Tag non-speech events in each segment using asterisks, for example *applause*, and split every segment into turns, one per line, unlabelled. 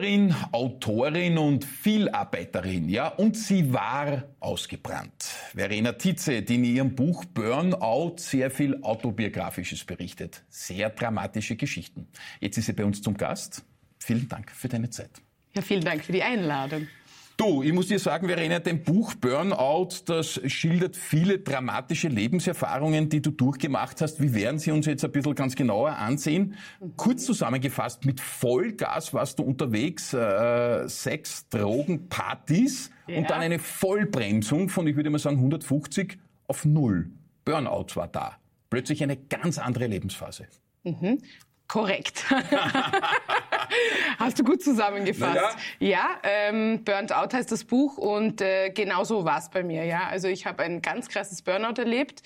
Künstlerin, Autorin und Vielarbeiterin, ja, und sie war ausgebrannt. Verena Titze, die in ihrem Buch Burnout sehr viel autobiografisches berichtet. Sehr dramatische Geschichten. Jetzt ist sie bei uns zum Gast. Vielen Dank für deine Zeit.
Ja, vielen Dank für die Einladung.
Du, ich muss dir sagen, Verena, dein Buch Burnout, das schildert viele dramatische Lebenserfahrungen, die du durchgemacht hast. Wie werden sie uns jetzt ein bisschen ganz genauer ansehen? Kurz zusammengefasst, mit Vollgas warst du unterwegs, äh, Sex, Drogen, Partys ja. und dann eine Vollbremsung von, ich würde mal sagen, 150 auf null. Burnout war da. Plötzlich eine ganz andere Lebensphase.
Mhm. Korrekt. *laughs* Hast du gut zusammengefasst. Ja, ja ähm, Burnt Out heißt das Buch und äh, genau so war es bei mir. Ja, also ich habe ein ganz krasses Burnout erlebt.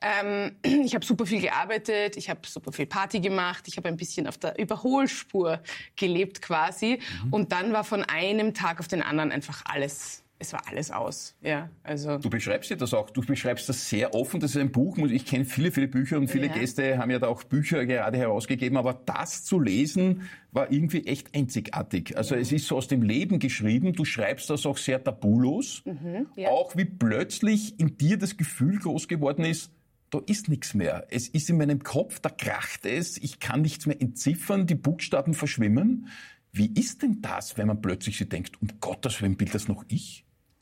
Ähm, *clears throat* ich habe super viel gearbeitet, ich habe super viel Party gemacht, ich habe ein bisschen auf der Überholspur gelebt quasi. Mhm. Und dann war von einem Tag auf den anderen einfach alles es war alles aus. Ja, also.
Du beschreibst dir das auch. Du beschreibst das sehr offen. Das ist ein Buch. Ich kenne viele, viele Bücher und viele ja. Gäste haben ja da auch Bücher gerade herausgegeben. Aber das zu lesen war irgendwie echt einzigartig. Also ja. es ist so aus dem Leben geschrieben. Du schreibst das auch sehr tabulos. Mhm, ja. Auch wie plötzlich in dir das Gefühl groß geworden ist, da ist nichts mehr. Es ist in meinem Kopf, da kracht es, ich kann nichts mehr entziffern, die Buchstaben verschwimmen. Wie ist denn das, wenn man plötzlich sich denkt, um Gottes Willen, bin das noch ich?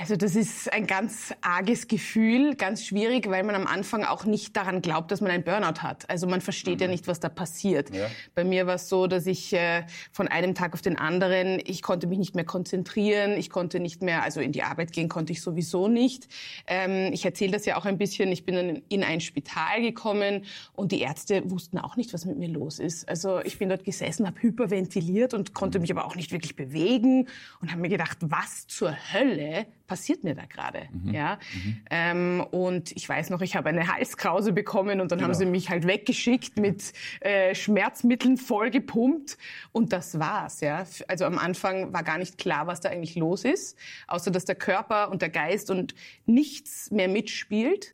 Also das ist ein ganz arges Gefühl, ganz schwierig, weil man am Anfang auch nicht daran glaubt, dass man einen Burnout hat. Also man versteht mhm. ja nicht, was da passiert. Ja. Bei mir war es so, dass ich äh, von einem Tag auf den anderen, ich konnte mich nicht mehr konzentrieren, ich konnte nicht mehr, also in die Arbeit gehen konnte ich sowieso nicht. Ähm, ich erzähle das ja auch ein bisschen, ich bin dann in ein Spital gekommen und die Ärzte wussten auch nicht, was mit mir los ist. Also ich bin dort gesessen, habe hyperventiliert und konnte mhm. mich aber auch nicht wirklich bewegen und habe mir gedacht, was zur Hölle passiert mir da gerade? Mhm. Ja? Mhm. Ähm, und ich weiß noch, ich habe eine Halskrause bekommen und dann genau. haben sie mich halt weggeschickt mit äh, Schmerzmitteln vollgepumpt und das war's. Ja? Also am Anfang war gar nicht klar, was da eigentlich los ist, außer dass der Körper und der Geist und nichts mehr mitspielt.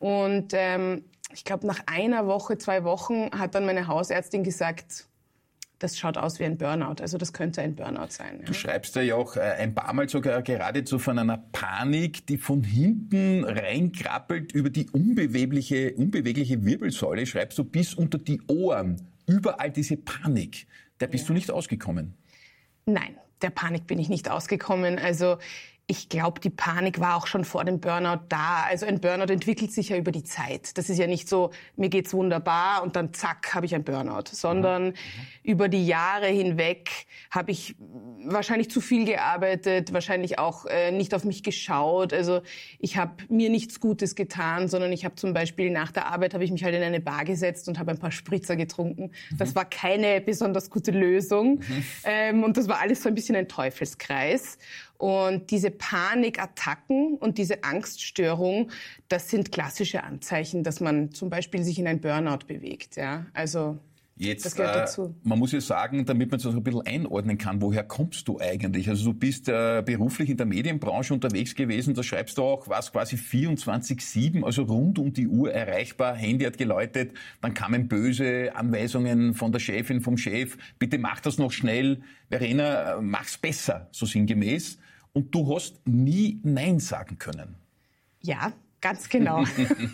Und ähm, ich glaube, nach einer Woche, zwei Wochen hat dann meine Hausärztin gesagt, das schaut aus wie ein Burnout. Also das könnte ein Burnout sein.
Ja. Du schreibst ja auch äh, ein paar Mal sogar geradezu von einer Panik, die von hinten reinkrabbelt über die unbewegliche, unbewegliche Wirbelsäule, schreibst du bis unter die Ohren. Überall diese Panik. Der bist ja. du nicht ausgekommen.
Nein, der Panik bin ich nicht ausgekommen. Also ich glaube, die Panik war auch schon vor dem Burnout da. Also ein Burnout entwickelt sich ja über die Zeit. Das ist ja nicht so, mir geht's wunderbar und dann zack, habe ich ein Burnout, sondern mhm. über die Jahre hinweg habe ich wahrscheinlich zu viel gearbeitet, wahrscheinlich auch äh, nicht auf mich geschaut. Also ich habe mir nichts Gutes getan, sondern ich habe zum Beispiel nach der Arbeit habe ich mich halt in eine Bar gesetzt und habe ein paar Spritzer getrunken. Mhm. Das war keine besonders gute Lösung mhm. ähm, und das war alles so ein bisschen ein Teufelskreis. Und diese Panikattacken und diese Angststörung, das sind klassische Anzeichen, dass man zum Beispiel sich in ein Burnout bewegt. Ja, also
Jetzt, das gehört äh, dazu. Äh, man muss ja sagen, damit man es so ein bisschen einordnen kann, woher kommst du eigentlich? Also du bist äh, beruflich in der Medienbranche unterwegs gewesen, da schreibst du auch, was quasi 24-7, also rund um die Uhr erreichbar, Handy hat geläutet, dann kamen böse Anweisungen von der Chefin, vom Chef, bitte mach das noch schnell, Verena, äh, mach's besser, so sinngemäß und du hast nie Nein sagen können.
Ja, Ganz genau.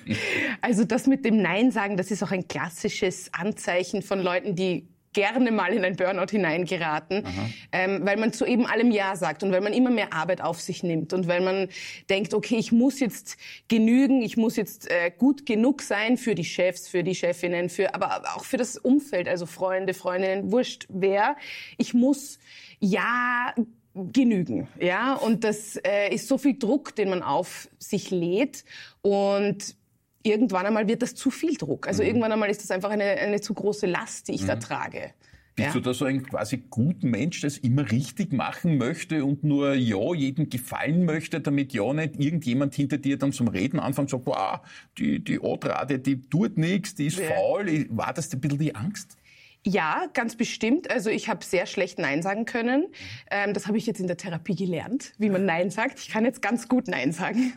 *laughs* also das mit dem Nein sagen, das ist auch ein klassisches Anzeichen von Leuten, die gerne mal in ein Burnout hineingeraten, ähm, weil man zu eben allem Ja sagt und weil man immer mehr Arbeit auf sich nimmt und weil man denkt, okay, ich muss jetzt genügen, ich muss jetzt äh, gut genug sein für die Chefs, für die Chefinnen, für, aber auch für das Umfeld, also Freunde, Freundinnen, wurscht wer. Ich muss ja genügen. Ja, und das äh, ist so viel Druck, den man auf sich lädt und irgendwann einmal wird das zu viel Druck. Also mhm. irgendwann einmal ist das einfach eine, eine zu große Last, die ich mhm. da trage.
Bist ja. du da so ein quasi guter Mensch, der es immer richtig machen möchte und nur ja jedem gefallen möchte, damit ja nicht irgendjemand hinter dir dann zum Reden anfängt und sagt, wow, die, die Odrade, die tut nichts, die ist ja. faul. War das ein bisschen die Angst?
Ja, ganz bestimmt. Also ich habe sehr schlecht Nein sagen können. Ähm, das habe ich jetzt in der Therapie gelernt, wie man Nein sagt. Ich kann jetzt ganz gut Nein sagen.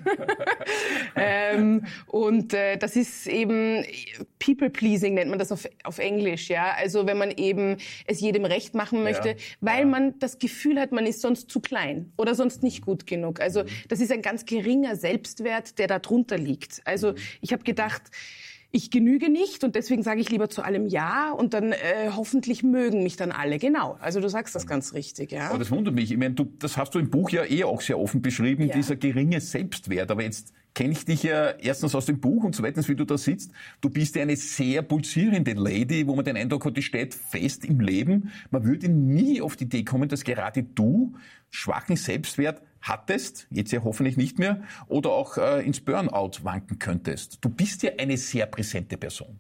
*laughs* ähm, und äh, das ist eben People-Pleasing nennt man das auf, auf Englisch. Ja, also wenn man eben es jedem recht machen möchte, ja. weil ja. man das Gefühl hat, man ist sonst zu klein oder sonst nicht gut genug. Also mhm. das ist ein ganz geringer Selbstwert, der da drunter liegt. Also mhm. ich habe gedacht ich genüge nicht und deswegen sage ich lieber zu allem Ja und dann äh, hoffentlich mögen mich dann alle. Genau. Also du sagst das ganz richtig, ja.
Aber das wundert mich. Ich meine, du, das hast du im Buch ja eh auch sehr offen beschrieben, ja. dieser geringe Selbstwert. Aber jetzt kenne ich dich ja erstens aus dem Buch und zweitens, wie du da sitzt. Du bist ja eine sehr pulsierende Lady, wo man den Eindruck hat, die steht fest im Leben. Man würde nie auf die Idee kommen, dass gerade du schwachen Selbstwert hattest, jetzt ja hoffentlich nicht mehr, oder auch äh, ins Burnout wanken könntest. Du bist ja eine sehr präsente Person.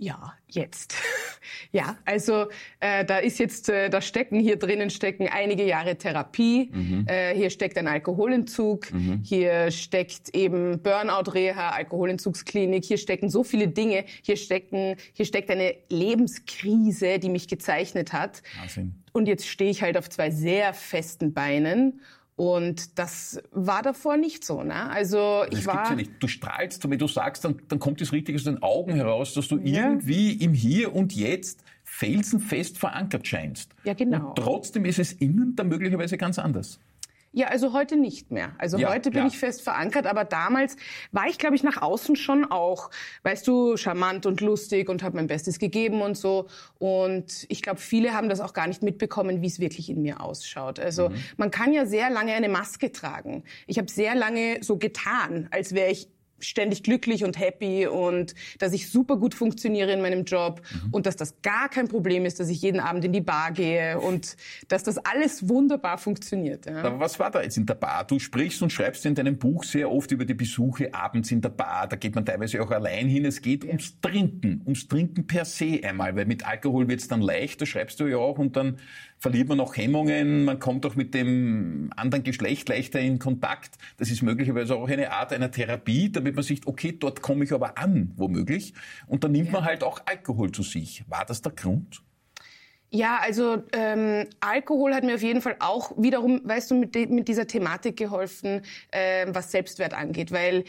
Ja, jetzt. *laughs* ja, also äh, da ist jetzt, äh, da stecken hier drinnen stecken einige Jahre Therapie. Mhm. Äh, hier steckt ein Alkoholentzug. Mhm. Hier steckt eben Burnout-Reha, Alkoholentzugsklinik. Hier stecken so viele Dinge. Hier stecken, hier steckt eine Lebenskrise, die mich gezeichnet hat. Wahnsinn. Und jetzt stehe ich halt auf zwei sehr festen Beinen und das war davor nicht so. Ne? Also ich das war.
Ja nicht. Du strahlst, wenn du sagst, dann, dann kommt es richtig aus den Augen heraus, dass du ja. irgendwie im Hier und Jetzt felsenfest verankert scheinst.
Ja, genau.
Und trotzdem ist es innen dann möglicherweise ganz anders.
Ja, also heute nicht mehr. Also ja, heute bin ja. ich fest verankert, aber damals war ich, glaube ich, nach außen schon auch, weißt du, charmant und lustig und habe mein Bestes gegeben und so. Und ich glaube, viele haben das auch gar nicht mitbekommen, wie es wirklich in mir ausschaut. Also mhm. man kann ja sehr lange eine Maske tragen. Ich habe sehr lange so getan, als wäre ich ständig glücklich und happy und dass ich super gut funktioniere in meinem Job mhm. und dass das gar kein Problem ist, dass ich jeden Abend in die Bar gehe und dass das alles wunderbar funktioniert.
Ja. Aber was war da jetzt in der Bar? Du sprichst und schreibst in deinem Buch sehr oft über die Besuche abends in der Bar. Da geht man teilweise auch allein hin. Es geht ja. ums Trinken, ums Trinken per se einmal, weil mit Alkohol wird es dann leicht, das schreibst du ja auch und dann verliert man auch Hemmungen, man kommt auch mit dem anderen Geschlecht leichter in Kontakt. Das ist möglicherweise auch eine Art einer Therapie, damit man sich, okay, dort komme ich aber an, womöglich. Und dann nimmt ja. man halt auch Alkohol zu sich. War das der Grund?
Ja, also ähm, Alkohol hat mir auf jeden Fall auch wiederum, weißt du, mit, mit dieser Thematik geholfen, äh, was Selbstwert angeht, weil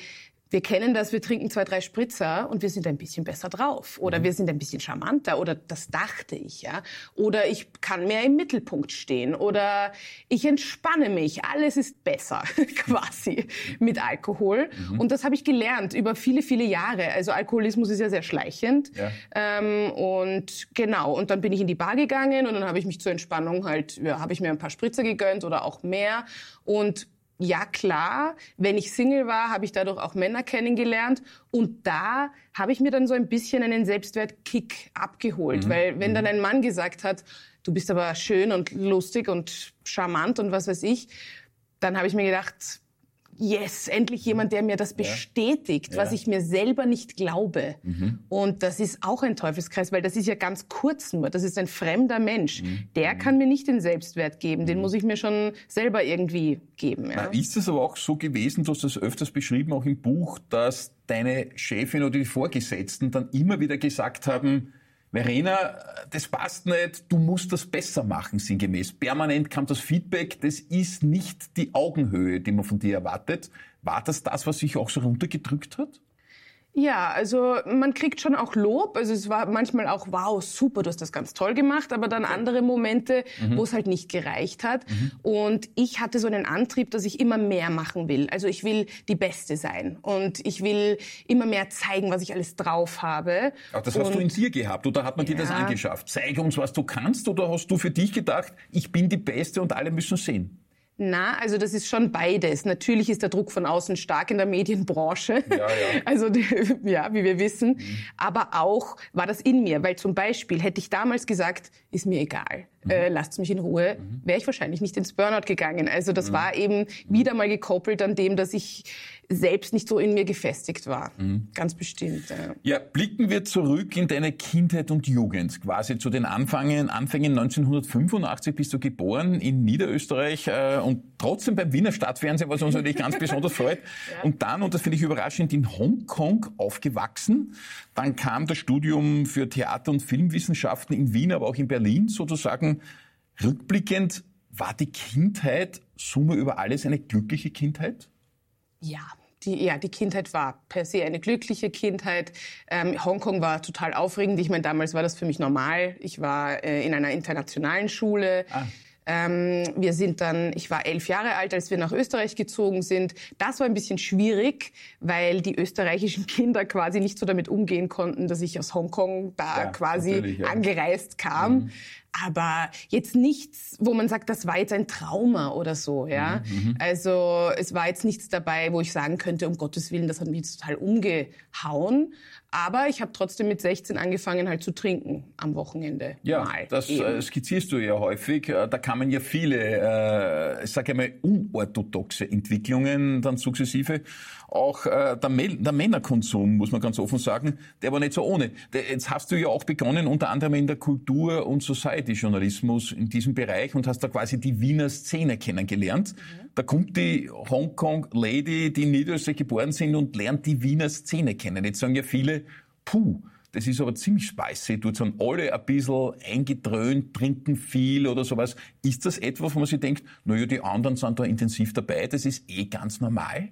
wir kennen das, wir trinken zwei, drei Spritzer und wir sind ein bisschen besser drauf. Oder mhm. wir sind ein bisschen charmanter. Oder das dachte ich, ja. Oder ich kann mehr im Mittelpunkt stehen. Oder ich entspanne mich. Alles ist besser, *laughs* quasi, mit Alkohol. Mhm. Und das habe ich gelernt über viele, viele Jahre. Also Alkoholismus ist ja sehr schleichend. Ja. Ähm, und genau. Und dann bin ich in die Bar gegangen und dann habe ich mich zur Entspannung halt, ja, habe ich mir ein paar Spritzer gegönnt oder auch mehr. Und ja klar, wenn ich Single war, habe ich dadurch auch Männer kennengelernt und da habe ich mir dann so ein bisschen einen Selbstwertkick abgeholt, mhm. weil wenn dann mhm. ein Mann gesagt hat, du bist aber schön und lustig und charmant und was weiß ich, dann habe ich mir gedacht, yes, endlich jemand, der mir das bestätigt, ja. was ich mir selber nicht glaube. Mhm. Und das ist auch ein Teufelskreis, weil das ist ja ganz kurz nur. Das ist ein fremder Mensch. Mhm. Der kann mir nicht den Selbstwert geben. Den mhm. muss ich mir schon selber irgendwie geben. Ja.
Na, ist es aber auch so gewesen, du hast das öfters beschrieben, auch im Buch, dass deine Chefin oder die Vorgesetzten dann immer wieder gesagt haben, Verena, das passt nicht, du musst das besser machen, sinngemäß. Permanent kam das Feedback, das ist nicht die Augenhöhe, die man von dir erwartet. War das das, was sich auch so runtergedrückt hat?
Ja, also man kriegt schon auch Lob. Also es war manchmal auch, wow, super, du hast das ganz toll gemacht, aber dann andere Momente, mhm. wo es halt nicht gereicht hat. Mhm. Und ich hatte so einen Antrieb, dass ich immer mehr machen will. Also ich will die Beste sein und ich will immer mehr zeigen, was ich alles drauf habe.
Ach, das hast und, du in dir gehabt oder hat man ja. dir das angeschafft? Zeige uns, was du kannst oder hast du für dich gedacht, ich bin die Beste und alle müssen sehen?
Na, also das ist schon beides. Natürlich ist der Druck von außen stark in der Medienbranche. Ja, ja. *laughs* Also ja, wie wir wissen. Mhm. Aber auch war das in mir, weil zum Beispiel hätte ich damals gesagt, ist mir egal. Äh, lasst mich in Ruhe, mhm. wäre ich wahrscheinlich nicht ins Burnout gegangen. Also das mhm. war eben wieder mal gekoppelt an dem, dass ich selbst nicht so in mir gefestigt war. Mhm. Ganz bestimmt.
Ja. ja. blicken wir zurück in deine Kindheit und Jugend, quasi zu den Anfängen. Anfängen 1985 bist du geboren in Niederösterreich äh, und trotzdem beim Wiener Stadtfernsehen, was uns natürlich ganz besonders freut. *laughs* Ja. Und dann, und das finde ich überraschend, in Hongkong aufgewachsen. Dann kam das Studium für Theater- und Filmwissenschaften in Wien, aber auch in Berlin sozusagen. Rückblickend, war die Kindheit Summe über alles eine glückliche Kindheit?
Ja, die, ja, die Kindheit war per se eine glückliche Kindheit. Ähm, Hongkong war total aufregend. Ich meine, damals war das für mich normal. Ich war äh, in einer internationalen Schule. Ah. Ähm, wir sind dann, ich war elf Jahre alt, als wir nach Österreich gezogen sind. Das war ein bisschen schwierig, weil die österreichischen *laughs* Kinder quasi nicht so damit umgehen konnten, dass ich aus Hongkong da ja, quasi ja. angereist kam. Mhm aber jetzt nichts, wo man sagt, das war jetzt ein Trauma oder so, ja. Mhm, mhm, also es war jetzt nichts dabei, wo ich sagen könnte, um Gottes Willen, das hat mich jetzt total umgehauen. Aber ich habe trotzdem mit 16 angefangen halt zu trinken am Wochenende.
Ja, mal das eben. Äh, skizzierst du ja häufig. Äh, da kamen ja viele, äh, ich sage einmal, unorthodoxe Entwicklungen dann sukzessive. Auch äh, der, der Männerkonsum, muss man ganz offen sagen, der war nicht so ohne. Jetzt hast du ja auch begonnen, unter anderem in der Kultur- und Society-Journalismus in diesem Bereich und hast da quasi die Wiener Szene kennengelernt. Mhm. Da kommt die Hongkong-Lady, die in Niederösterreich geboren sind und lernt die Wiener Szene kennen. Jetzt sagen ja viele, puh, das ist aber ziemlich spicy. Dort sind alle ein bisschen eingedröhnt, trinken viel oder sowas. Ist das etwas, wo man sich denkt, naja, die anderen sind da intensiv dabei, das ist eh ganz normal?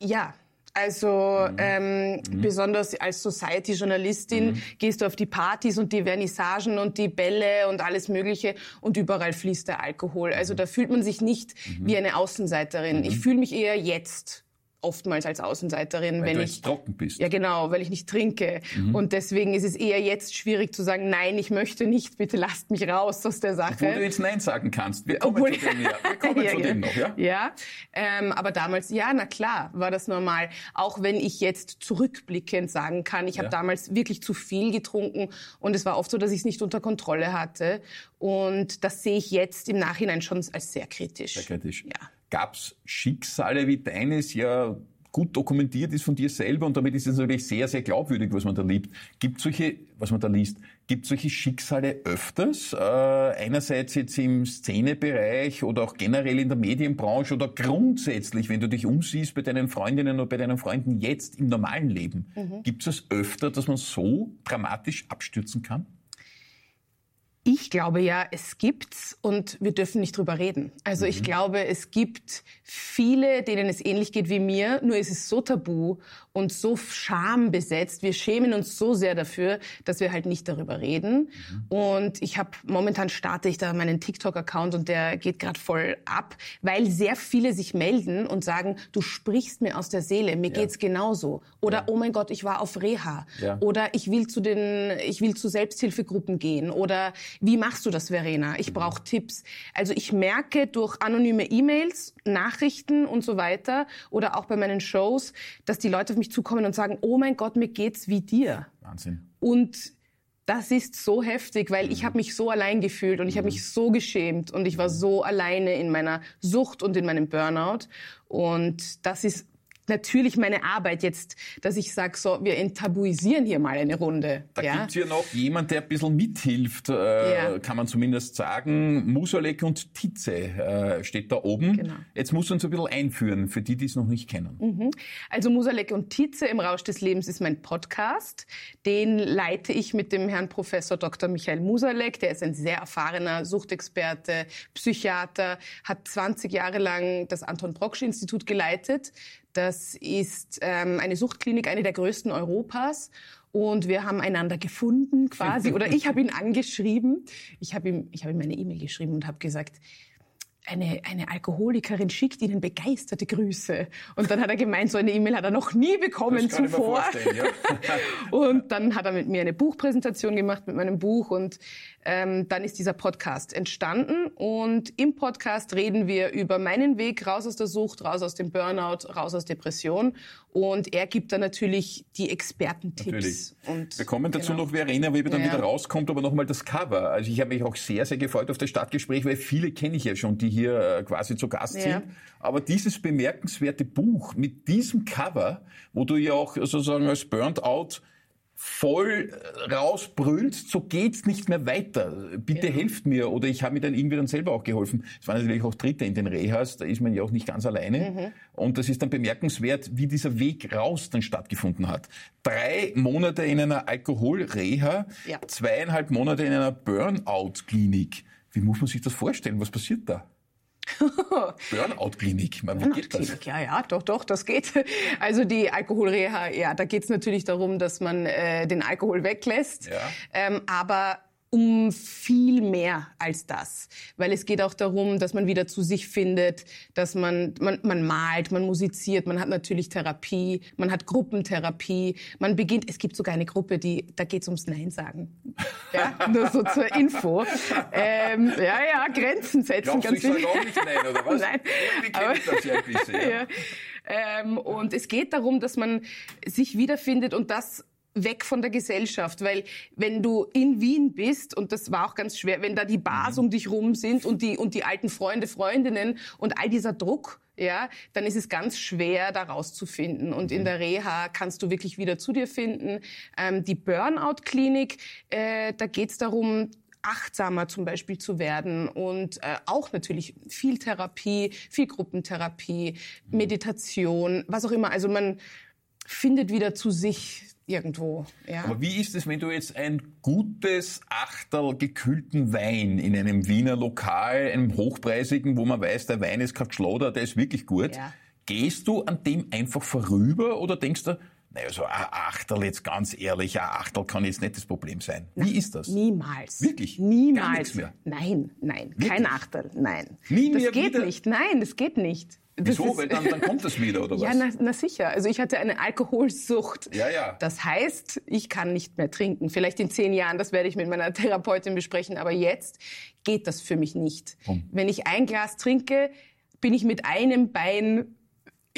Ja, also mhm. Ähm, mhm. besonders als Society-Journalistin mhm. gehst du auf die Partys und die Vernissagen und die Bälle und alles Mögliche und überall fließt der Alkohol. Also mhm. da fühlt man sich nicht mhm. wie eine Außenseiterin. Ich mhm. fühle mich eher jetzt oftmals als Außenseiterin,
weil
wenn
ich trocken bist.
Ja, genau, weil ich nicht trinke mhm. und deswegen ist es eher jetzt schwierig zu sagen, nein, ich möchte nicht, bitte lasst mich raus aus der Sache.
Obwohl du jetzt nein sagen kannst. Wir kommen Obwohl, zu dem, ja. Wir *laughs* kommen ja, zu dem noch, ja?
Ja, ähm, aber damals, ja, na klar, war das normal. Auch wenn ich jetzt zurückblickend sagen kann, ich ja. habe damals wirklich zu viel getrunken und es war oft so, dass ich es nicht unter Kontrolle hatte und das sehe ich jetzt im Nachhinein schon als sehr kritisch.
Sehr kritisch. Ja. Gab es Schicksale wie deines, ja gut dokumentiert ist von dir selber und damit ist es natürlich sehr, sehr glaubwürdig, was man da liebt. Gibt solche, was man da liest, gibt solche Schicksale öfters? Äh, einerseits jetzt im Szenebereich oder auch generell in der Medienbranche oder grundsätzlich, wenn du dich umsiehst bei deinen Freundinnen oder bei deinen Freunden jetzt im normalen Leben. Mhm. Gibt es öfter, dass man so dramatisch abstürzen kann?
Ich glaube ja, es gibt's und wir dürfen nicht drüber reden. Also mhm. ich glaube, es gibt viele, denen es ähnlich geht wie mir, nur ist es so tabu und so schambesetzt. Wir schämen uns so sehr dafür, dass wir halt nicht darüber reden. Mhm. Und ich habe momentan starte ich da meinen TikTok-Account und der geht gerade voll ab, weil sehr viele sich melden und sagen, du sprichst mir aus der Seele, mir ja. geht's genauso. Oder ja. oh mein Gott, ich war auf Reha. Ja. Oder ich will zu den, ich will zu Selbsthilfegruppen gehen. Oder wie machst du das, Verena? Ich brauche Tipps. Also ich merke durch anonyme E-Mails, Nachrichten und so weiter oder auch bei meinen Shows, dass die Leute auf mich zukommen und sagen, oh mein Gott, mir geht's wie dir.
Wahnsinn.
Und das ist so heftig, weil ich mhm. habe mich so allein gefühlt und ich habe mich mhm. so geschämt und ich war so alleine in meiner Sucht und in meinem Burnout. Und das ist natürlich meine Arbeit jetzt, dass ich sage, so, wir enttabuisieren hier mal eine Runde.
Da ja? gibt's hier noch jemand, der ein bisschen mithilft, äh, ja. kann man zumindest sagen. Musalek und Titze äh, steht da oben. Genau. Jetzt musst du uns ein bisschen einführen, für die, die es noch nicht kennen.
Mhm. Also Musalek und Titze im Rausch des Lebens ist mein Podcast. Den leite ich mit dem Herrn Professor Dr. Michael Musalek. Der ist ein sehr erfahrener Suchtexperte, Psychiater, hat 20 Jahre lang das Anton Brocksch Institut geleitet. Das ist ähm, eine Suchtklinik, eine der größten Europas. Und wir haben einander gefunden quasi. Oder ich habe ihn angeschrieben. Ich habe ihm, ich habe ihm eine E-Mail geschrieben und habe gesagt, eine, eine Alkoholikerin schickt Ihnen begeisterte Grüße. Und dann hat er gemeint, so eine E-Mail hat er noch nie bekommen zuvor. Ja. *laughs* und dann hat er mit mir eine Buchpräsentation gemacht mit meinem Buch und ähm, dann ist dieser Podcast entstanden. Und im Podcast reden wir über meinen Weg raus aus der Sucht, raus aus dem Burnout, raus aus Depression. Und er gibt dann natürlich die Expertentipps.
Und, wir kommen dazu genau. noch, Verena, wie dann ja. wieder rauskommt, aber nochmal das Cover. Also ich habe mich auch sehr, sehr gefreut auf das Stadtgespräch, weil viele kenne ich ja schon, die hier äh, quasi zu Gast ja. sind. Aber dieses bemerkenswerte Buch mit diesem Cover, wo du ja auch sozusagen als Burnt Out voll rausbrüllt, so geht's nicht mehr weiter. Bitte ja. helft mir. Oder ich habe mir dann irgendwie dann selber auch geholfen. Es waren natürlich auch Dritte in den Rehas, da ist man ja auch nicht ganz alleine. Mhm. Und das ist dann bemerkenswert, wie dieser Weg raus dann stattgefunden hat. Drei Monate in einer Alkoholreha, ja. zweieinhalb Monate in einer Burnout-Klinik. Wie muss man sich das vorstellen? Was passiert da? *laughs* Burnout-Klinik, wie geht das?
Ja, ja, doch, doch, das geht. *laughs* Also die Alkoholreha, ja, da geht es natürlich darum, dass man äh, den Alkohol weglässt. Ja. Ähm, aber um viel mehr als das. Weil es geht auch darum, dass man wieder zu sich findet, dass man, man, man malt, man musiziert, man hat natürlich Therapie, man hat Gruppentherapie, man beginnt, es gibt sogar eine Gruppe, die, da geht's ums Nein sagen. Ja, nur so zur Info. Ähm, ja, ja, Grenzen setzen.
Glaubst ganz du, ich nicht Nein, oder was?
Nein.
Wie kenne ich das ja ein bisschen. Ja. ja.
Ähm, und es geht darum, dass man sich wiederfindet und das weg von der Gesellschaft, weil wenn du in Wien bist und das war auch ganz schwer, wenn da die Bars mhm. um dich rum sind und die und die alten Freunde, Freundinnen und all dieser Druck, ja, dann ist es ganz schwer, da rauszufinden. Und in mhm. der Reha kannst du wirklich wieder zu dir finden. Ähm, die Burnout-Klinik, äh, da geht's darum, achtsamer zum Beispiel zu werden und äh, auch natürlich viel Therapie, viel Gruppentherapie, mhm. Meditation, was auch immer. Also man findet wieder zu sich irgendwo. Ja.
Aber wie ist es, wenn du jetzt ein gutes Achterl gekühlten Wein in einem Wiener Lokal, einem hochpreisigen, wo man weiß, der Wein ist kein Schloder, der ist wirklich gut, ja. gehst du an dem einfach vorüber oder denkst du, naja, so ein Achterl jetzt ganz ehrlich, ein Achterl kann jetzt nicht das Problem sein. Wie ist das?
Niemals.
Wirklich?
Niemals. Gar nichts mehr? Nein, nein, Wirklich? kein Achterl, nein.
Nie
das geht
wieder?
nicht, nein, das geht nicht.
Wieso? Weil dann, dann kommt es wieder, oder *laughs* was?
Ja, na, na sicher. Also ich hatte eine Alkoholsucht.
Ja, ja.
Das heißt, ich kann nicht mehr trinken. Vielleicht in zehn Jahren, das werde ich mit meiner *laughs* Therapeutin besprechen. Aber jetzt geht das für mich nicht. Hm. Wenn ich ein Glas trinke, bin ich mit einem Bein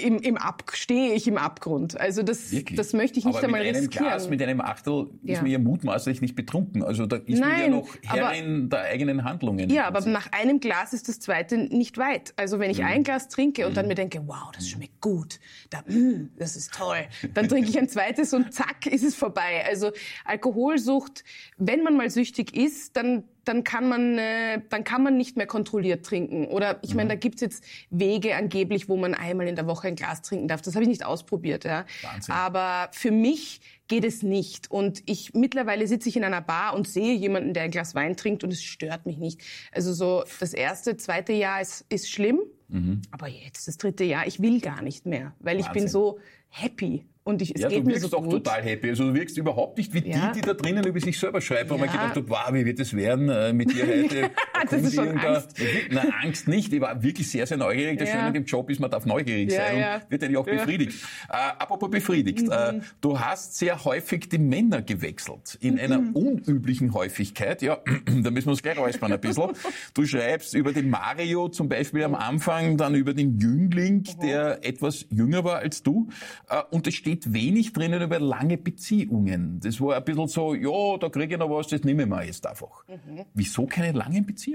im, im Ab stehe ich im Abgrund. Also das, das möchte ich nicht
aber
einmal
mit einem
riskieren.
Glas, mit einem Achtel ja. ist man ja mutmaßlich nicht betrunken. Also da ist Nein, man ja noch Herrin der eigenen Handlungen.
Ja, aber nach einem Glas ist das zweite nicht weit. Also wenn ich mhm. ein Glas trinke und dann mhm. mir denke, wow, das schmeckt gut, da, mm, das ist toll, dann trinke ich ein zweites und zack, ist es vorbei. Also Alkoholsucht, wenn man mal süchtig ist, dann dann kann man, äh, dann kann man nicht mehr kontrolliert trinken. Oder ich meine, mhm. da gibt's jetzt Wege angeblich, wo man einmal in der Woche ein Glas trinken darf. Das habe ich nicht ausprobiert. Ja. Wahnsinn. Aber für mich geht es nicht. Und ich mittlerweile sitze ich in einer Bar und sehe jemanden, der ein Glas Wein trinkt und es stört mich nicht. Also so das erste, zweite Jahr ist, ist schlimm. Mhm. Aber jetzt das dritte Jahr, ich will gar nicht mehr, weil Wahnsinn. ich bin so happy. Und ich, es
ja,
geht
du wirkst
mir so
auch
gut.
total happy. Also du wirkst überhaupt nicht wie ja. die, die da drinnen über sich selber schreiben, ja. wo man gedacht hat, wow, wie wird es werden äh, mit dir heute? *laughs*
das ist schon Angst.
Da, na, Angst nicht. Ich war wirklich sehr, sehr neugierig. Das ja. Schöne an dem Job ist, man darf neugierig sein und wird eigentlich auch befriedigt. Äh, apropos befriedigt. Mhm. Äh, du hast sehr häufig die Männer gewechselt. In mhm. einer unüblichen Häufigkeit. Ja, *clears throat* da müssen wir uns gleich räuspern ein bisschen. *laughs* Du schreibst über den Mario zum Beispiel am Anfang, dann über den Jüngling, mhm. der etwas jünger war als du. Äh, und es steht wenig drinnen über lange Beziehungen. Das war ein bisschen so, ja, da kriege ich noch was, das nehme ich mir jetzt einfach. Mhm. Wieso keine langen Beziehungen?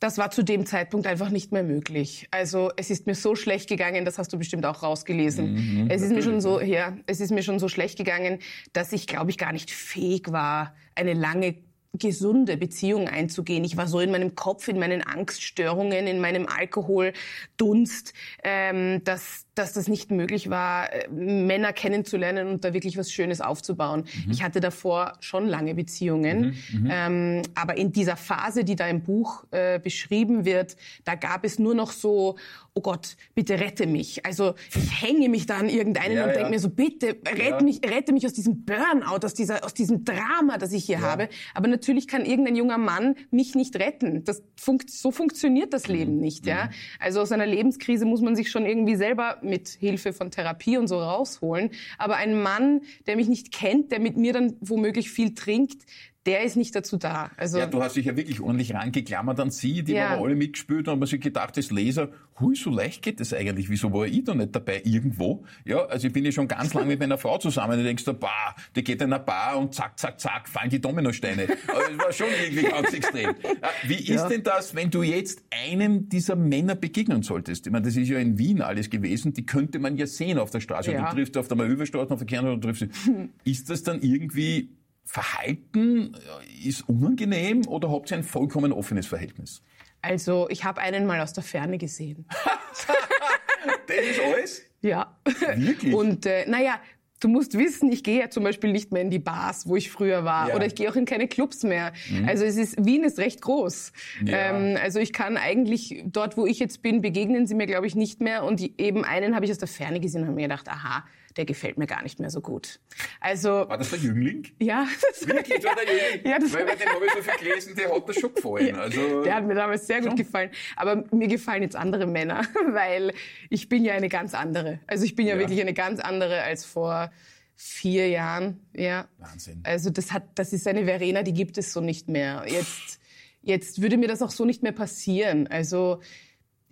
Das war zu dem Zeitpunkt einfach nicht mehr möglich. Also es ist mir so schlecht gegangen, das hast du bestimmt auch rausgelesen. Mhm, es ist mir schon so, ja, es ist mir schon so schlecht gegangen, dass ich, glaube ich, gar nicht fähig war, eine lange gesunde Beziehung einzugehen. Ich war so in meinem Kopf, in meinen Angststörungen, in meinem Alkoholdunst, ähm, dass dass das nicht möglich war, äh, Männer kennenzulernen und da wirklich was Schönes aufzubauen. Mhm. Ich hatte davor schon lange Beziehungen, mhm, mhm. ähm, aber in dieser Phase, die da im Buch äh, beschrieben wird, da gab es nur noch so, oh Gott, bitte rette mich. Also ich hänge mich da an irgendeinen ja, und denke ja. mir so, bitte rette, ja. mich, rette mich aus diesem Burnout, aus, dieser, aus diesem Drama, das ich hier habe. Aber natürlich kann irgendein junger Mann mich nicht retten. Das funkt, so funktioniert das Leben mhm. nicht. Ja? Mhm. Also aus einer Lebenskrise muss man sich schon irgendwie selber mit Hilfe von Therapie und so rausholen. Aber ein Mann, der mich nicht kennt, der mit mir dann womöglich viel trinkt, der ist nicht dazu da.
Also ja, du hast dich ja wirklich ordentlich rangeklammert an sie, die ja. haben alle mitgespielt und haben sich gedacht, als Leser, hui, so leicht geht das eigentlich, wieso war ich da nicht dabei irgendwo? Ja, also ich bin ja schon ganz lange mit meiner Frau zusammen und du denkst, bah, die geht in eine Bar und zack, zack, zack, fallen die Dominosteine. Aber es war schon irgendwie ganz extrem. Äh, wie ist ja. denn das, wenn du jetzt einem dieser Männer begegnen solltest? Ich meine, das ist ja in Wien alles gewesen, die könnte man ja sehen auf der Straße. Ja. Du triffst auf der Malöwestraße, auf der Kern, oder triffst sie. *laughs* Ist das dann irgendwie Verhalten ist unangenehm oder habt ihr ein vollkommen offenes Verhältnis?
Also ich habe einen mal aus der Ferne gesehen. *laughs*
das ist alles?
Ja.
Wirklich?
Und äh, naja, du musst wissen, ich gehe ja zum Beispiel nicht mehr in die Bars, wo ich früher war, ja. oder ich gehe auch in keine Clubs mehr. Mhm. Also es ist Wien ist recht groß. Ja. Ähm, also ich kann eigentlich dort, wo ich jetzt bin, begegnen sie mir, glaube ich, nicht mehr. Und die, eben einen habe ich aus der Ferne gesehen und habe mir gedacht, aha, der gefällt mir gar nicht mehr so gut. Also
war das der Jüngling?
Ja, *laughs*
das wirklich war der Jüngling. Ja, das Weil bei dem habe ich so viel gelesen, der hat das schon gefallen. Ja, also
der hat mir damals sehr gut gefallen. Aber mir gefallen jetzt andere Männer, *laughs* weil ich bin ja eine ganz andere. Also ich bin ja, ja. wirklich eine ganz andere als vor vier Jahren. Ja.
Wahnsinn.
Also das hat, das ist eine Verena, die gibt es so nicht mehr. Jetzt, jetzt würde mir das auch so nicht mehr passieren. Also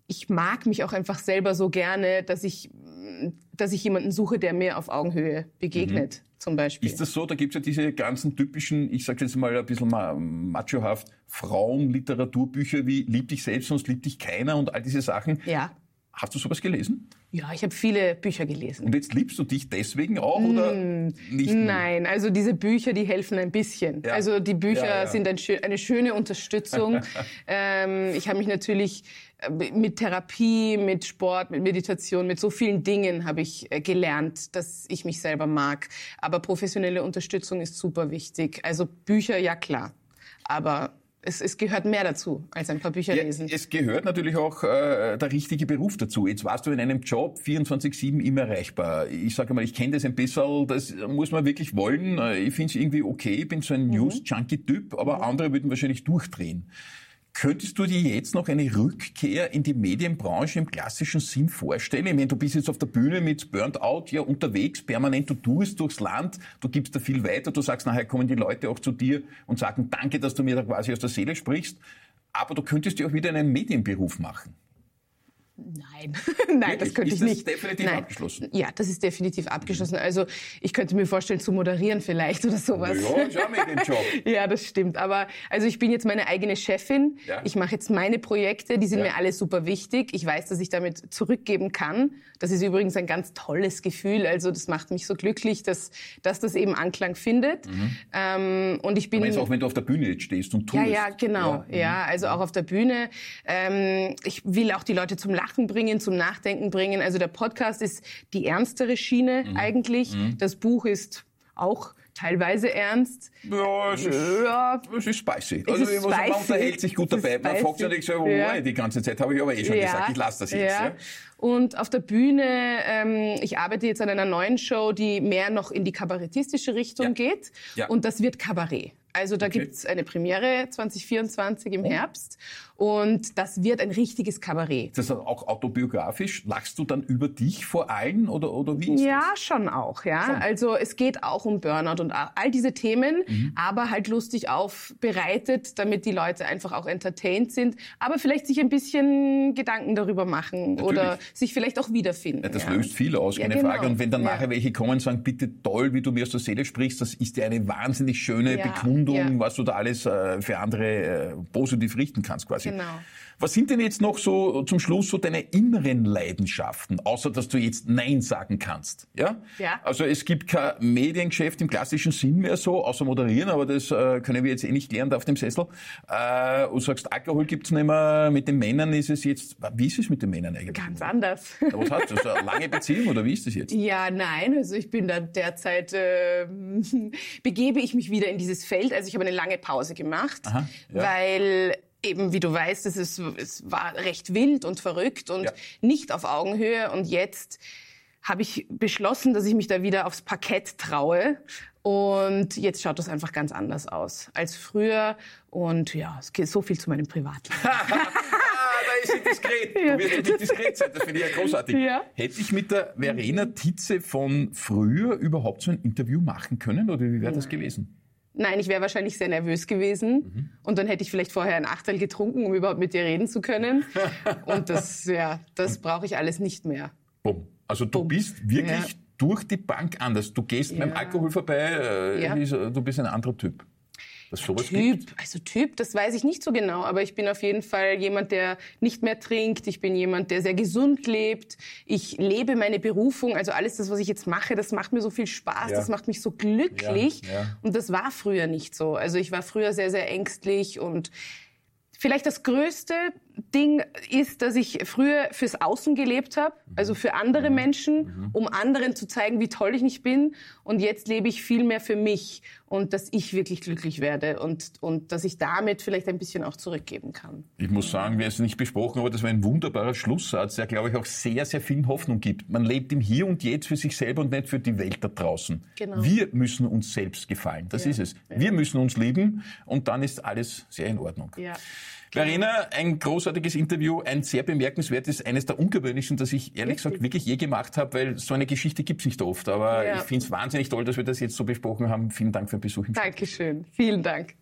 ich mag mich auch einfach selber so gerne, dass ich, dass ich jemanden suche, der mir auf Augenhöhe begegnet, mhm. zum Beispiel.
Ist das so? Da gibt es ja diese ganzen typischen, ich sage jetzt mal ein bisschen machohaft, Frauenliteraturbücher wie Lieb dich selbst, sonst liebt dich keiner und all diese Sachen.
Ja.
Hast du sowas gelesen?
Ja, ich habe viele Bücher gelesen.
Und jetzt liebst du dich deswegen auch oder mm, nicht?
Mehr? Nein, also diese Bücher, die helfen ein bisschen. Ja. Also die Bücher ja, ja. sind ein, eine schöne Unterstützung. *laughs* ähm, ich habe mich natürlich mit Therapie, mit Sport, mit Meditation, mit so vielen Dingen habe ich äh, gelernt, dass ich mich selber mag. Aber professionelle Unterstützung ist super wichtig. Also Bücher, ja klar. Aber es, es gehört mehr dazu, als ein paar Bücher ja, lesen.
Es gehört natürlich auch äh, der richtige Beruf dazu. Jetzt warst du in einem Job 24-7 immer erreichbar. Ich sage mal, ich kenne das ein bisschen, das muss man wirklich wollen. Ich finde es irgendwie okay, ich bin so ein mhm. News-Junkie-Typ, aber mhm. andere würden wahrscheinlich durchdrehen. Könntest du dir jetzt noch eine Rückkehr in die Medienbranche im klassischen Sinn vorstellen? Ich meine, du bist jetzt auf der Bühne mit Burnout ja unterwegs, permanent, du tust durchs Land, du gibst da viel weiter, du sagst, nachher kommen die Leute auch zu dir und sagen, danke, dass du mir da quasi aus der Seele sprichst. Aber du könntest ja auch wieder einen Medienberuf machen.
Nein, *laughs* nein, das könnte
ist
ich nicht.
Ist das definitiv
nein.
abgeschlossen?
Ja, das ist definitiv abgeschlossen. Also ich könnte mir vorstellen, zu moderieren vielleicht oder sowas.
Ja, ist auch dem Job. *laughs*
ja, das stimmt. Aber also ich bin jetzt meine eigene Chefin. Ja. Ich mache jetzt meine Projekte, die sind ja. mir alle super wichtig. Ich weiß, dass ich damit zurückgeben kann. Das ist übrigens ein ganz tolles Gefühl. Also das macht mich so glücklich, dass, dass das eben Anklang findet. Mhm. Ähm, und ich bin.
Aber jetzt auch, wenn du auf der Bühne jetzt stehst und tust.
Ja, ja, genau. Ja, ja also auch auf der Bühne. Ähm, ich will auch die Leute zum Lachen Lachen bringen, zum Nachdenken bringen. Also der Podcast ist die ernstere Schiene mhm. eigentlich. Mhm. Das Buch ist auch teilweise ernst.
Ja, es ist, ja, es ist spicy. Es also ist sagen, man unterhält sich gut dabei. Man fragt sich nicht so, oh, ja. die ganze Zeit habe ich aber eh schon ja. gesagt, ich lasse das jetzt. Ja.
Und auf der Bühne, ähm, ich arbeite jetzt an einer neuen Show, die mehr noch in die kabarettistische Richtung geht. Und das wird Kabarett. Also da okay. gibt's eine Premiere 2024 im oh. Herbst und das wird ein richtiges Kabarett.
Das ist auch autobiografisch. Lachst du dann über dich vor allen oder, oder wie ist
Ja,
das?
schon auch. Ja, schon. Also es geht auch um Burnout und all diese Themen, mhm. aber halt lustig aufbereitet, damit die Leute einfach auch entertained sind, aber vielleicht sich ein bisschen Gedanken darüber machen Natürlich. oder sich vielleicht auch wiederfinden. Ja,
das ja. löst viel aus, keine ja, genau. Frage. Und wenn dann nachher welche kommen und sagen, bitte toll, wie du mir aus der Seele sprichst, das ist ja eine wahnsinnig schöne, Bekundung was du da alles äh, für andere äh, positiv richten kannst quasi.
Genau.
Was sind denn jetzt noch so zum Schluss so deine inneren Leidenschaften, außer dass du jetzt Nein sagen kannst? Ja?
ja.
Also es gibt kein Mediengeschäft im klassischen Sinn mehr so, außer moderieren, aber das äh, können wir jetzt eh nicht lernen auf dem Sessel. Äh, du sagst, Alkohol gibt's nicht mehr, mit den Männern ist es jetzt, wie ist es mit den Männern eigentlich?
Ganz anders.
Ja, was hast du, so eine lange Beziehung oder wie ist das jetzt?
Ja, nein, also ich bin da derzeit, äh, *laughs* begebe ich mich wieder in dieses Feld. Also ich habe eine lange Pause gemacht, Aha, ja. weil eben, wie du weißt, es, ist, es war recht wild und verrückt und ja. nicht auf Augenhöhe. Und jetzt habe ich beschlossen, dass ich mich da wieder aufs Parkett traue. Und jetzt schaut das einfach ganz anders aus als früher. Und ja, es geht so viel zu meinem Privatleben. *laughs*
da ist sie diskret. Du wirst nicht diskret sein, das finde ich ja großartig. Ja. Hätte ich mit der Verena Titze von früher überhaupt so ein Interview machen können oder wie wäre das gewesen?
Nein, ich wäre wahrscheinlich sehr nervös gewesen. Mhm. Und dann hätte ich vielleicht vorher ein Achtel getrunken, um überhaupt mit dir reden zu können. *laughs* Und das, ja, das brauche ich alles nicht mehr.
Bumm. Also du Bumm. bist wirklich ja. durch die Bank anders. Du gehst ja. beim Alkohol vorbei, äh, ja. du bist ein anderer Typ.
Sowas typ, gibt? also Typ, das weiß ich nicht so genau, aber ich bin auf jeden Fall jemand, der nicht mehr trinkt. Ich bin jemand, der sehr gesund lebt. Ich lebe meine Berufung, also alles das, was ich jetzt mache, das macht mir so viel Spaß, ja. das macht mich so glücklich. Ja, ja. Und das war früher nicht so. Also ich war früher sehr, sehr ängstlich und Vielleicht das größte Ding ist, dass ich früher fürs Außen gelebt habe, also für andere mhm. Menschen, mhm. um anderen zu zeigen, wie toll ich nicht bin. Und jetzt lebe ich viel mehr für mich und dass ich wirklich glücklich werde und, und dass ich damit vielleicht ein bisschen auch zurückgeben kann.
Ich muss sagen, wir haben es nicht besprochen, aber das war ein wunderbarer Schlusssatz, der, glaube ich, auch sehr, sehr viel Hoffnung gibt. Man lebt im Hier und Jetzt für sich selber und nicht für die Welt da draußen. Genau. Wir müssen uns selbst gefallen, das ja. ist es. Ja. Wir müssen uns lieben und dann ist alles sehr in Ordnung.
Ja.
Verena, ein großartiges Interview, ein sehr bemerkenswertes, eines der ungewöhnlichsten, das ich ehrlich gesagt wirklich je gemacht habe, weil so eine Geschichte gibt's nicht oft. Aber ja. ich finde es wahnsinnig toll, dass wir das jetzt so besprochen haben. Vielen Dank für den Besuch.
Im Dankeschön. Vielen Dank.